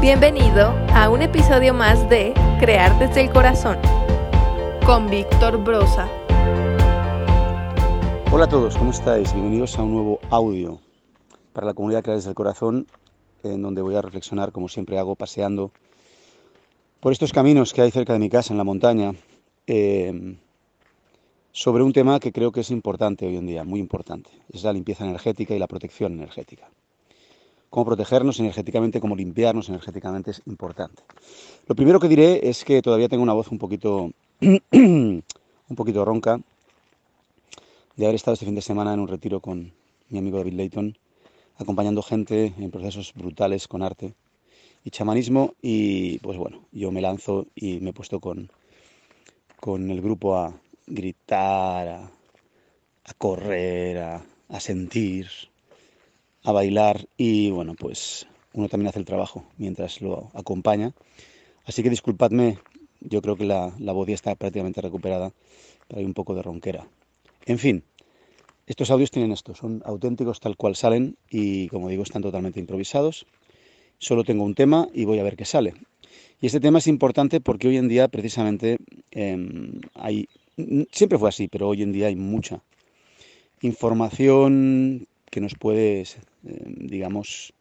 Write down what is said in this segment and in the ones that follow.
Bienvenido a un episodio más de Crear desde el Corazón con Víctor Brosa. Hola a todos, ¿cómo estáis? Bienvenidos a un nuevo audio para la comunidad Crear desde el Corazón, en donde voy a reflexionar, como siempre hago, paseando por estos caminos que hay cerca de mi casa, en la montaña, eh, sobre un tema que creo que es importante hoy en día, muy importante. Es la limpieza energética y la protección energética. Cómo protegernos energéticamente, cómo limpiarnos energéticamente es importante. Lo primero que diré es que todavía tengo una voz un poquito, un poquito ronca de haber estado este fin de semana en un retiro con mi amigo David Layton, acompañando gente en procesos brutales con arte y chamanismo y pues bueno, yo me lanzo y me he puesto con, con el grupo a gritar, a, correr, a, a sentir, a bailar y bueno, pues uno también hace el trabajo mientras lo acompaña. Así que disculpadme, yo creo que la, la ya está prácticamente recuperada, pero hay un poco de ronquera. En fin, estos audios tienen esto, son auténticos tal cual salen y como digo están totalmente improvisados. Solo tengo un tema y voy a ver qué sale. Y este tema es importante porque hoy en día precisamente em, hay, siempre fue así, pero hoy en día hay mucha información que nos puede, em, digamos,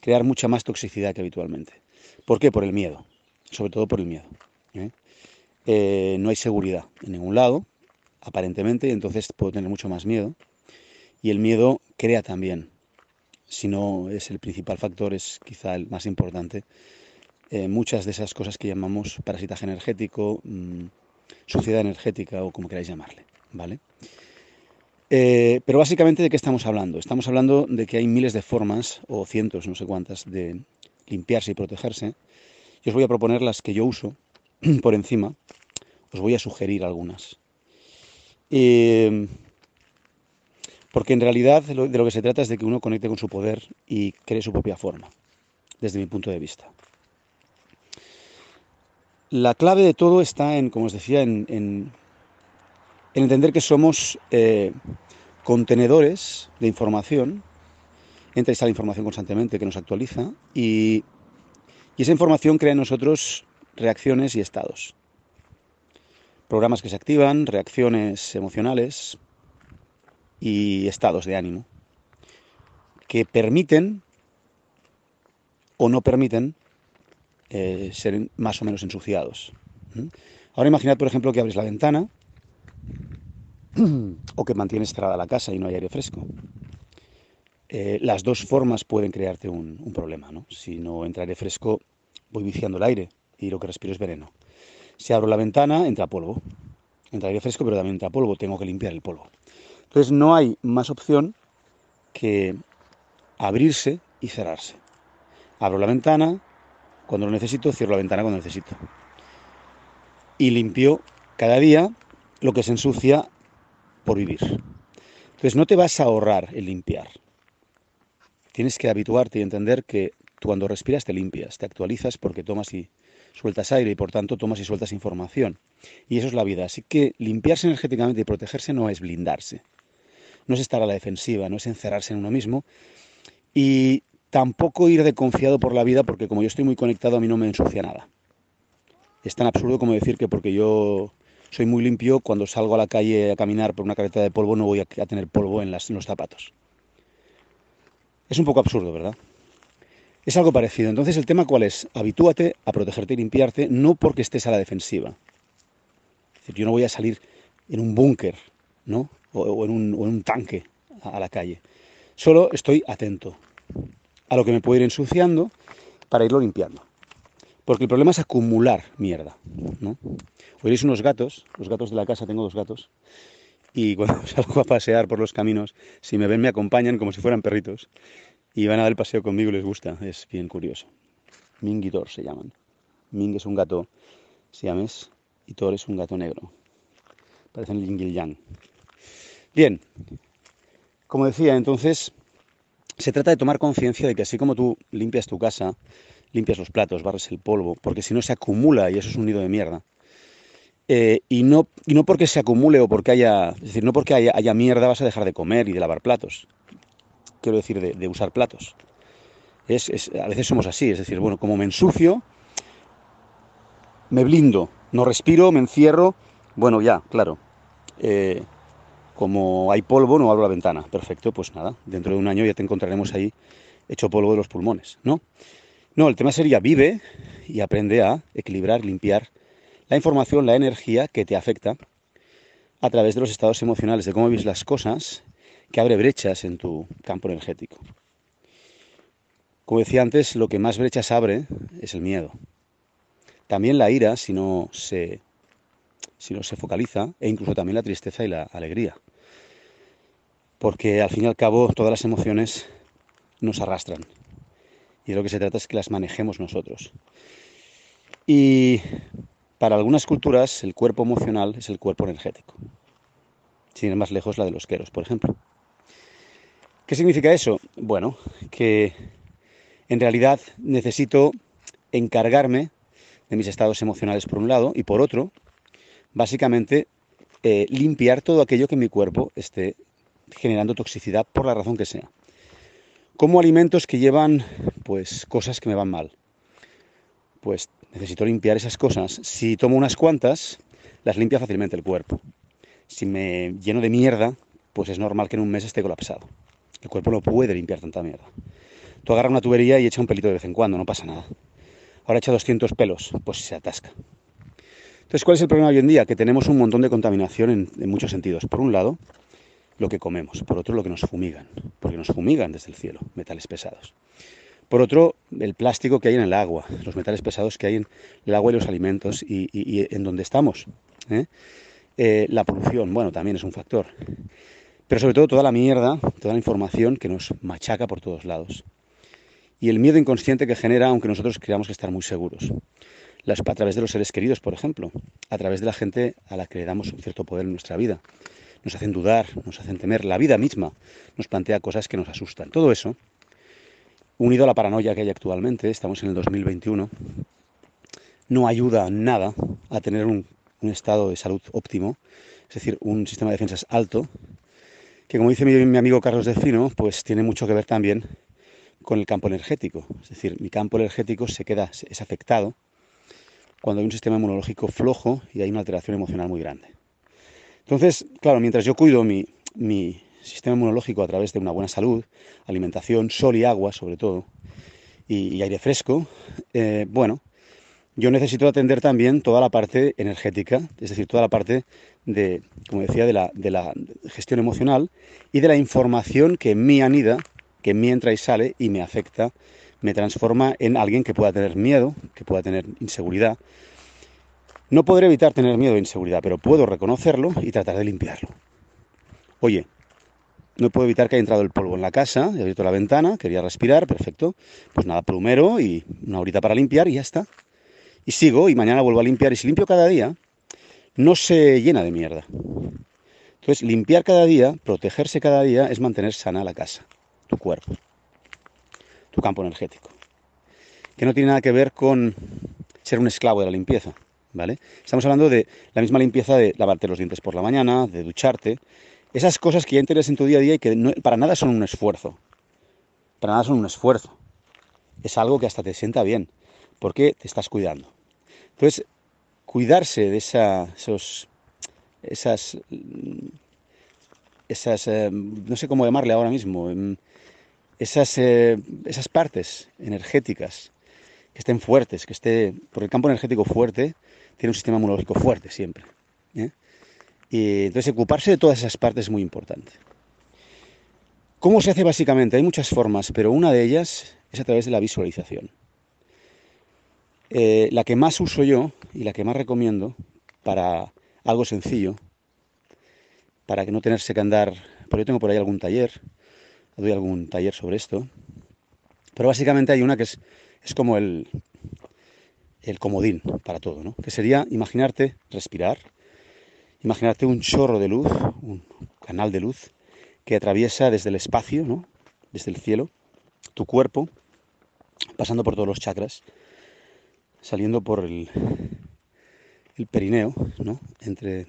crear mucha más toxicidad que habitualmente. ¿Por qué? Por el miedo, sobre todo por el miedo. ¿eh? Eh, no hay seguridad en ningún lado, aparentemente, entonces puedo tener mucho más miedo. Y el miedo crea también, si no es el principal factor, es quizá el más importante, eh, muchas de esas cosas que llamamos parasitaje energético, mm, suciedad energética o como queráis llamarle, ¿vale? Eh, pero básicamente de qué estamos hablando? Estamos hablando de que hay miles de formas, o cientos, no sé cuántas, de limpiarse y protegerse. Yo os voy a proponer las que yo uso por encima, os voy a sugerir algunas. Eh, porque en realidad de lo, que se trata es de que uno conecte con su poder y cree su propia forma, desde mi punto de vista. La clave de todo está en, como os decía, en entender que somos eh, contenedores de información, entra y sale información constantemente que nos actualiza y, y esa información crea en nosotros reacciones y estados. Programas que se activan, reacciones emocionales y estados de ánimo que permiten o no permiten eh, ser más o menos ensuciados. Ahora imaginad, por ejemplo, que abres la ventana o que mantienes cerrada la casa y no hay aire fresco. Eh, las dos formas pueden crearte un, un, problema. ¿no? Si no entra aire fresco, voy viciando el aire y lo que respiro es veneno. Si abro la ventana, entra polvo. Entra aire fresco, pero también entra polvo. Tengo que limpiar el polvo. Entonces no hay más opción que abrirse y cerrarse. Abro la ventana, cuando lo necesito, cierro la ventana cuando necesito. Y limpio cada día lo que se ensucia por vivir. Entonces no te vas a ahorrar el limpiar. Tienes que habituarte y entender que cuando respiras te limpias, te actualizas porque tomas y sueltas aire y por tanto tomas y sueltas información. Y eso es la vida. Así que limpiarse energéticamente y protegerse no es blindarse. No es estar a la defensiva, no es encerrarse en uno mismo. Y tampoco ir de confiado por la vida porque como yo estoy muy conectado a mí no me ensucia nada. Es tan absurdo como decir que porque yo soy muy limpio, cuando salgo a la calle a caminar por una carretera de polvo no voy a, tener polvo en, las, los zapatos. Es un poco absurdo, ¿verdad? Es algo parecido. Entonces, ¿el tema cuál es? Habitúate a protegerte y limpiarte, no porque estés a la defensiva. Es decir, yo no voy a salir en un búnker, ¿no? O, o, en un, o, en un, tanque a, a la calle. Solo estoy atento a lo que me puede ir ensuciando para irlo limpiando. Porque el problema es acumular mierda. ¿no? Oiréis unos gatos, los gatos de la casa, tengo dos gatos, y cuando salgo a pasear por los caminos, si me ven me acompañan como si fueran perritos, y van a dar el paseo conmigo y les gusta, es bien curioso. Ming y Thor se llaman. Ming es un gato siames y Thor es un gato negro. Parecen y yang. Bien, como decía, entonces se trata de tomar conciencia de que así como tú limpias tu casa, limpias los platos, barres el polvo, porque si no se acumula y eso es un nido de mierda. Eh, y, no, y no porque se acumule o porque haya, es decir, no porque haya, haya, mierda vas a dejar de comer y de lavar platos. Quiero decir, de, usar platos. Es, a veces somos así, es decir, bueno, como me ensucio, me blindo, no respiro, me encierro, bueno, ya, claro. Eh, como hay polvo, no abro la ventana. Perfecto, pues nada, dentro de un año ya te encontraremos ahí hecho polvo de los pulmones, ¿no? No, el tema sería vive y aprende a equilibrar, limpiar la información, la energía que te afecta a través de los estados emocionales, de cómo ves las cosas, que abre brechas en tu campo energético. Como decía antes, lo que más brechas abre es el miedo. También la ira, si no se, si no se focaliza, e incluso también la tristeza y la alegría. Porque al fin y al cabo todas las emociones nos arrastran. Y de lo que se trata es que las manejemos nosotros. Y para algunas culturas el cuerpo emocional es el cuerpo energético. Sin ir más lejos la de los queros, por ejemplo. ¿Qué significa eso? Bueno, que en realidad necesito encargarme de mis estados emocionales por un lado y por otro, básicamente eh, limpiar todo aquello que mi cuerpo esté generando toxicidad por la razón que sea. Como alimentos que llevan pues cosas que me van mal. Pues necesito limpiar esas cosas. Si tomo unas cuantas, las limpia fácilmente el cuerpo. Si me lleno de mierda, pues es normal que en un mes esté colapsado. El cuerpo no puede limpiar tanta mierda. Tú agarras una tubería y echa un pelito de vez en cuando, no pasa nada. Ahora echa 200 pelos, pues se atasca. Entonces, ¿cuál es el problema hoy en día? Que tenemos un montón de contaminación en, muchos sentidos. Por un lado, lo que comemos. Por otro, lo que nos fumigan. Porque nos fumigan desde el cielo, metales pesados. Por otro, el plástico que hay en el agua, los metales pesados que hay en el agua y los alimentos y, en donde estamos. ¿eh? Eh, la polución, bueno, también es un factor pero sobre todo toda la mierda, toda la información que nos machaca por todos lados. Y el miedo inconsciente que genera, aunque nosotros creamos que estar muy seguros. Las, a través de los seres queridos, por ejemplo, a través de la gente a la que le damos un cierto poder en nuestra vida. Nos hacen dudar, nos hacen temer. La vida misma nos plantea cosas que nos asustan. Todo eso, unido a la paranoia que hay actualmente, estamos en el 2021, no ayuda nada a tener un, estado de salud óptimo, es decir, un sistema de defensas alto que como dice mi, amigo Carlos Delfino, pues tiene mucho que ver también con el campo energético. Es decir, mi campo energético se queda, es afectado cuando hay un sistema inmunológico flojo y hay una alteración emocional muy grande. Entonces, claro, mientras yo cuido mi, sistema inmunológico a través de una buena salud, alimentación, sol y agua sobre todo, y, aire fresco, eh, bueno, yo necesito atender también toda la parte energética, es decir, toda la parte de, como decía, de la, de la gestión emocional y de la información que en mí anida, que en mí entra y sale y me afecta, me transforma en alguien que pueda tener miedo, que pueda tener inseguridad. No podré evitar tener miedo e inseguridad, pero puedo reconocerlo y tratar de limpiarlo. Oye, no puedo evitar que haya entrado el polvo en la casa, he abierto la ventana, quería respirar, perfecto. Pues nada, plumero y una horita para limpiar y ya está y sigo y mañana vuelvo a limpiar. Y si limpio cada día, no se llena de mierda. Entonces, limpiar cada día, protegerse cada día, es mantener sana la casa, tu cuerpo, tu campo energético. Que no tiene nada que ver con ser un esclavo de la limpieza, Estamos hablando de la misma limpieza de lavarte los dientes por la mañana, de ducharte. Esas cosas que ya interés en tu día a día y que para nada son un esfuerzo. Para nada son un esfuerzo. Es algo que hasta te sienta bien, porque te estás cuidando. Entonces, cuidarse de esa, esos, esas, esas eh, no sé cómo llamarle ahora mismo, em, esas, eh, esas partes energéticas que estén fuertes, que esté, porque el campo energético fuerte tiene un sistema inmunológico fuerte siempre. ¿eh? Y entonces ocuparse de todas esas partes es muy importante. ¿Cómo se hace básicamente? Hay muchas formas, pero una de ellas es a través de la visualización. Eh, la que más uso yo y la que más recomiendo para algo sencillo, para que no tenerse que andar, porque yo tengo por ahí algún taller, doy algún taller sobre esto, pero básicamente hay una que es, es como el, el comodín para todo, ¿no? que sería imaginarte respirar, imaginarte un chorro de luz, un canal de luz que atraviesa desde el espacio, ¿no? desde el cielo, tu cuerpo, pasando por todos los chakras, saliendo por el, el perineo, ¿no? Entre,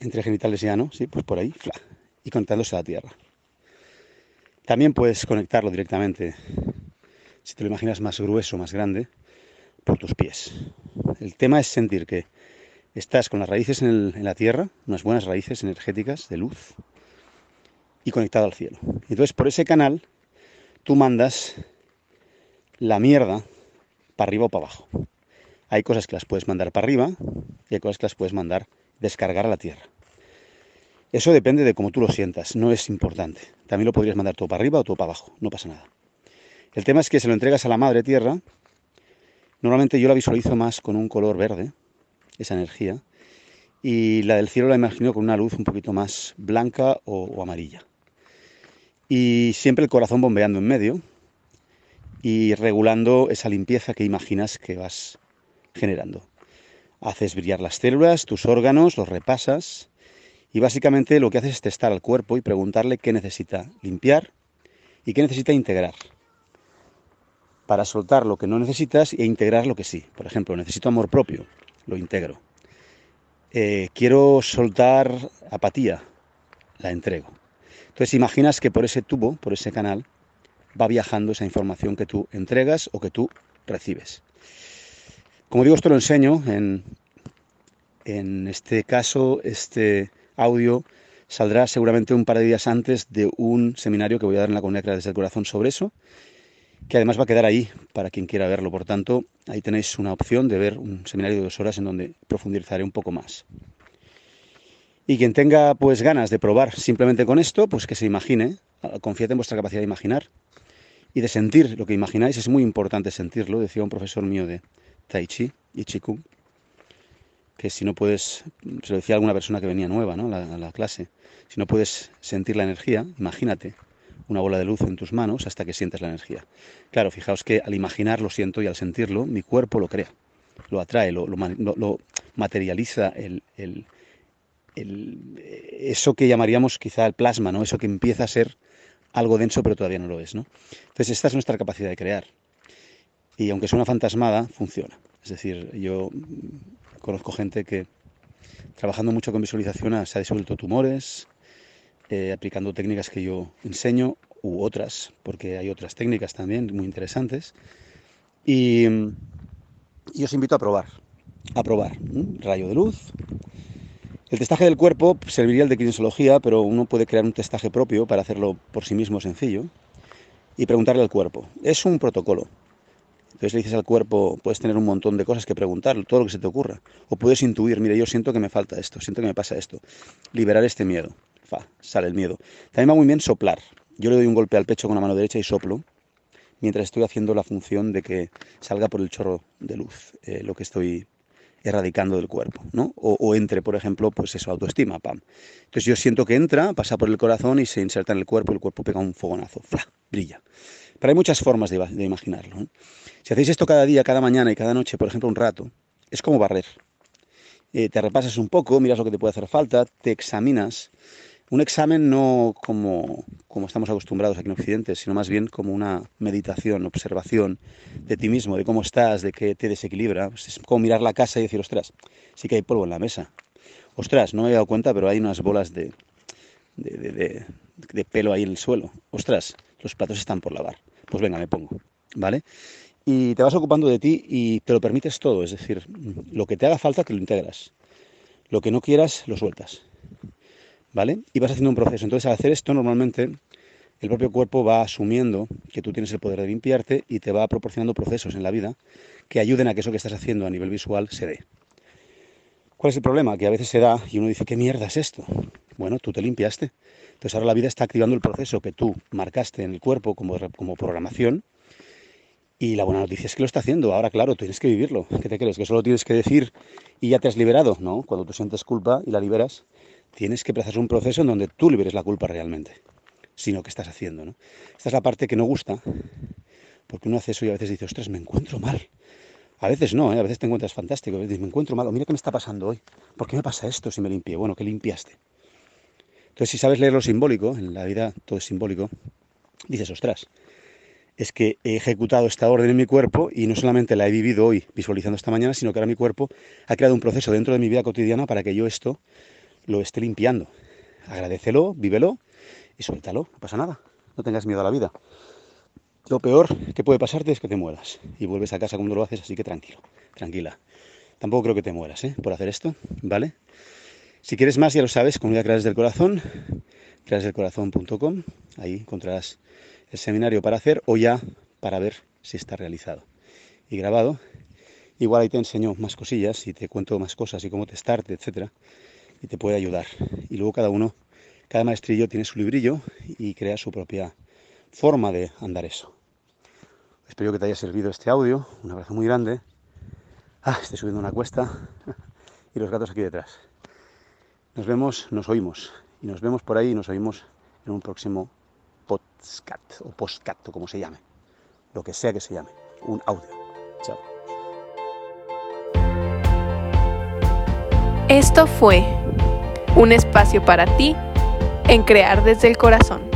entre genitales y ano, sí, pues por ahí, y conectándose a la tierra. También puedes conectarlo directamente, si te lo imaginas más grueso, más grande, por tus pies. El tema es sentir que estás con las raíces en, la tierra, unas buenas raíces energéticas de luz, y conectado al cielo. Entonces, por ese canal, tú mandas la mierda para arriba o para abajo. Hay cosas que las puedes mandar para arriba y hay cosas que las puedes mandar descargar a la tierra. Eso depende de cómo tú lo sientas, no es importante. También lo podrías mandar todo para arriba o todo para abajo, no pasa nada. El tema es que se lo entregas a la madre tierra. Normalmente yo la visualizo más con un color verde, esa energía, y la del cielo la imagino con una luz un poquito más blanca o, o amarilla. Y siempre el corazón bombeando en medio y regulando esa limpieza que imaginas que vas generando. Haces brillar las células, tus órganos, los repasas y básicamente lo que haces es testar al cuerpo y preguntarle qué necesita limpiar y qué necesita integrar. Para soltar lo que no necesitas e integrar lo que sí. Por ejemplo, necesito amor propio, lo integro. Eh, quiero soltar apatía, la entrego. Entonces imaginas que por ese tubo, por ese canal, va viajando esa información que tú entregas o que tú recibes. Como digo, esto lo enseño en, en este caso, este audio saldrá seguramente un par de días antes de un seminario que voy a dar en la comunidad desde el Corazón sobre eso, que además va a quedar ahí para quien quiera verlo. Por tanto, ahí tenéis una opción de ver un seminario de dos horas en donde profundizaré un poco más. Y quien tenga pues ganas de probar simplemente con esto, pues que se imagine, confíate en vuestra capacidad de imaginar y de sentir lo que imagináis. Es muy importante sentirlo, decía un profesor mío de Tai Chi y que si no puedes, se lo decía alguna persona que venía nueva ¿no? a, la, clase, si no puedes sentir la energía, imagínate una bola de luz en tus manos hasta que sientes la energía. Claro, fijaos que al imaginar lo siento y al sentirlo, mi cuerpo lo crea, lo atrae, lo, materializa el, eso que llamaríamos quizá el plasma, ¿no? eso que empieza a ser algo denso pero todavía no lo es. ¿no? Entonces esta es nuestra capacidad de crear. Y aunque suena fantasmada, funciona. Es decir, yo Conozco gente que trabajando mucho con visualización se ha disuelto tumores, eh, aplicando técnicas que yo enseño u otras, porque hay otras técnicas también muy interesantes. Y, os invito a probar, a probar. Rayo de luz. El testaje del cuerpo serviría el de kinesiología, pero uno puede crear un testaje propio para hacerlo por sí mismo sencillo y preguntarle al cuerpo. Es un protocolo. Entonces le dices al cuerpo, puedes tener un montón de cosas que preguntar, todo lo que se te ocurra. O puedes intuir, mire, yo siento que me falta esto, siento que me pasa esto. Liberar este miedo. Fa, sale el miedo. También va muy bien soplar. Yo le doy un golpe al pecho con la mano derecha y soplo, mientras estoy haciendo la función de que salga por el chorro de luz eh, lo que estoy erradicando del cuerpo, ¿no? O, entre, por ejemplo, pues eso, autoestima, pam. Entonces yo siento que entra, pasa por el corazón y se inserta en el cuerpo el cuerpo pega un fogonazo, ¡fla! brilla. Pero hay muchas formas de, imaginarlo. Si hacéis esto cada día, cada mañana y cada noche, por ejemplo, un rato, es como barrer. Eh, te repasas un poco, miras lo que te puede hacer falta, te examinas. Un examen no como, como estamos acostumbrados aquí en Occidente, sino más bien como una meditación, observación de ti mismo, de cómo estás, de qué te desequilibra. Es como mirar la casa y decir, ostras, sí que hay polvo en la mesa. Ostras, no me he dado cuenta, pero hay unas bolas de, de, de pelo ahí en el suelo. Ostras, los platos están por lavar pues venga, me pongo, ¿vale? Y te vas ocupando de ti y te lo permites todo, es decir, lo que te haga falta te lo integras, lo que no quieras lo sueltas, ¿vale? Y vas haciendo un proceso. Entonces, al hacer esto, normalmente el propio cuerpo va asumiendo que tú tienes el poder de limpiarte y te va proporcionando procesos en la vida que ayuden a que eso que estás haciendo a nivel visual se dé. ¿Cuál es el problema? Que a veces se da y uno dice, ¿qué mierda es esto? Bueno, tú te limpiaste. Entonces ahora la vida está activando el proceso que tú marcaste en el cuerpo como, como programación y la buena noticia es que lo está haciendo. Ahora, claro, tienes que vivirlo. ¿Qué te crees? ¿Que solo tienes que decir y ya te has liberado? No, cuando tú sientes culpa y la liberas, tienes que empezar un proceso en donde tú liberes la culpa realmente, sino que estás haciendo. ¿no? Esta es la parte que no gusta, porque uno hace eso y a veces dice, ostras, me encuentro mal. A veces no, ¿eh? a veces te encuentras fantástico, a veces me encuentro mal, mira qué me está pasando hoy. ¿Por qué me pasa esto si me limpié? Bueno, ¿qué limpiaste? Entonces, si sabes leer lo simbólico, en la vida todo es simbólico, dices, ostras, es que he ejecutado esta orden en mi cuerpo y no solamente la he vivido hoy visualizando esta mañana, sino que ahora mi cuerpo ha creado un proceso dentro de mi vida cotidiana para que yo esto lo esté limpiando. Agradecelo, vívelo y suéltalo, no pasa nada. no tengas miedo a la vida. Lo peor que puede pasarte es que te mueras y vuelves a casa cuando lo haces, así que tranquilo, tranquila. Tampoco creo que te mueras ¿eh? por hacer esto, ¿vale? Si quieres más, ya lo sabes, Comunidad Creadores del Corazón, creadesdelcorazón.com, ahí encontrarás el seminario para hacer o ya para ver si está realizado y grabado. Igual ahí te enseño más cosillas y te cuento más cosas y cómo testarte, etcétera, y te puede ayudar. Y luego cada uno, cada maestrillo tiene su librillo y crea su propia forma de andar eso. Espero que te haya servido este audio. Un abrazo muy grande. Ah, estoy subiendo una cuesta y los gatos aquí detrás. Nos vemos, nos oímos y nos vemos por ahí y nos oímos en un próximo podcast o postcat o como se llame, lo que sea que se llame, un audio. Chao. Esto fue un espacio para ti en crear desde el corazón.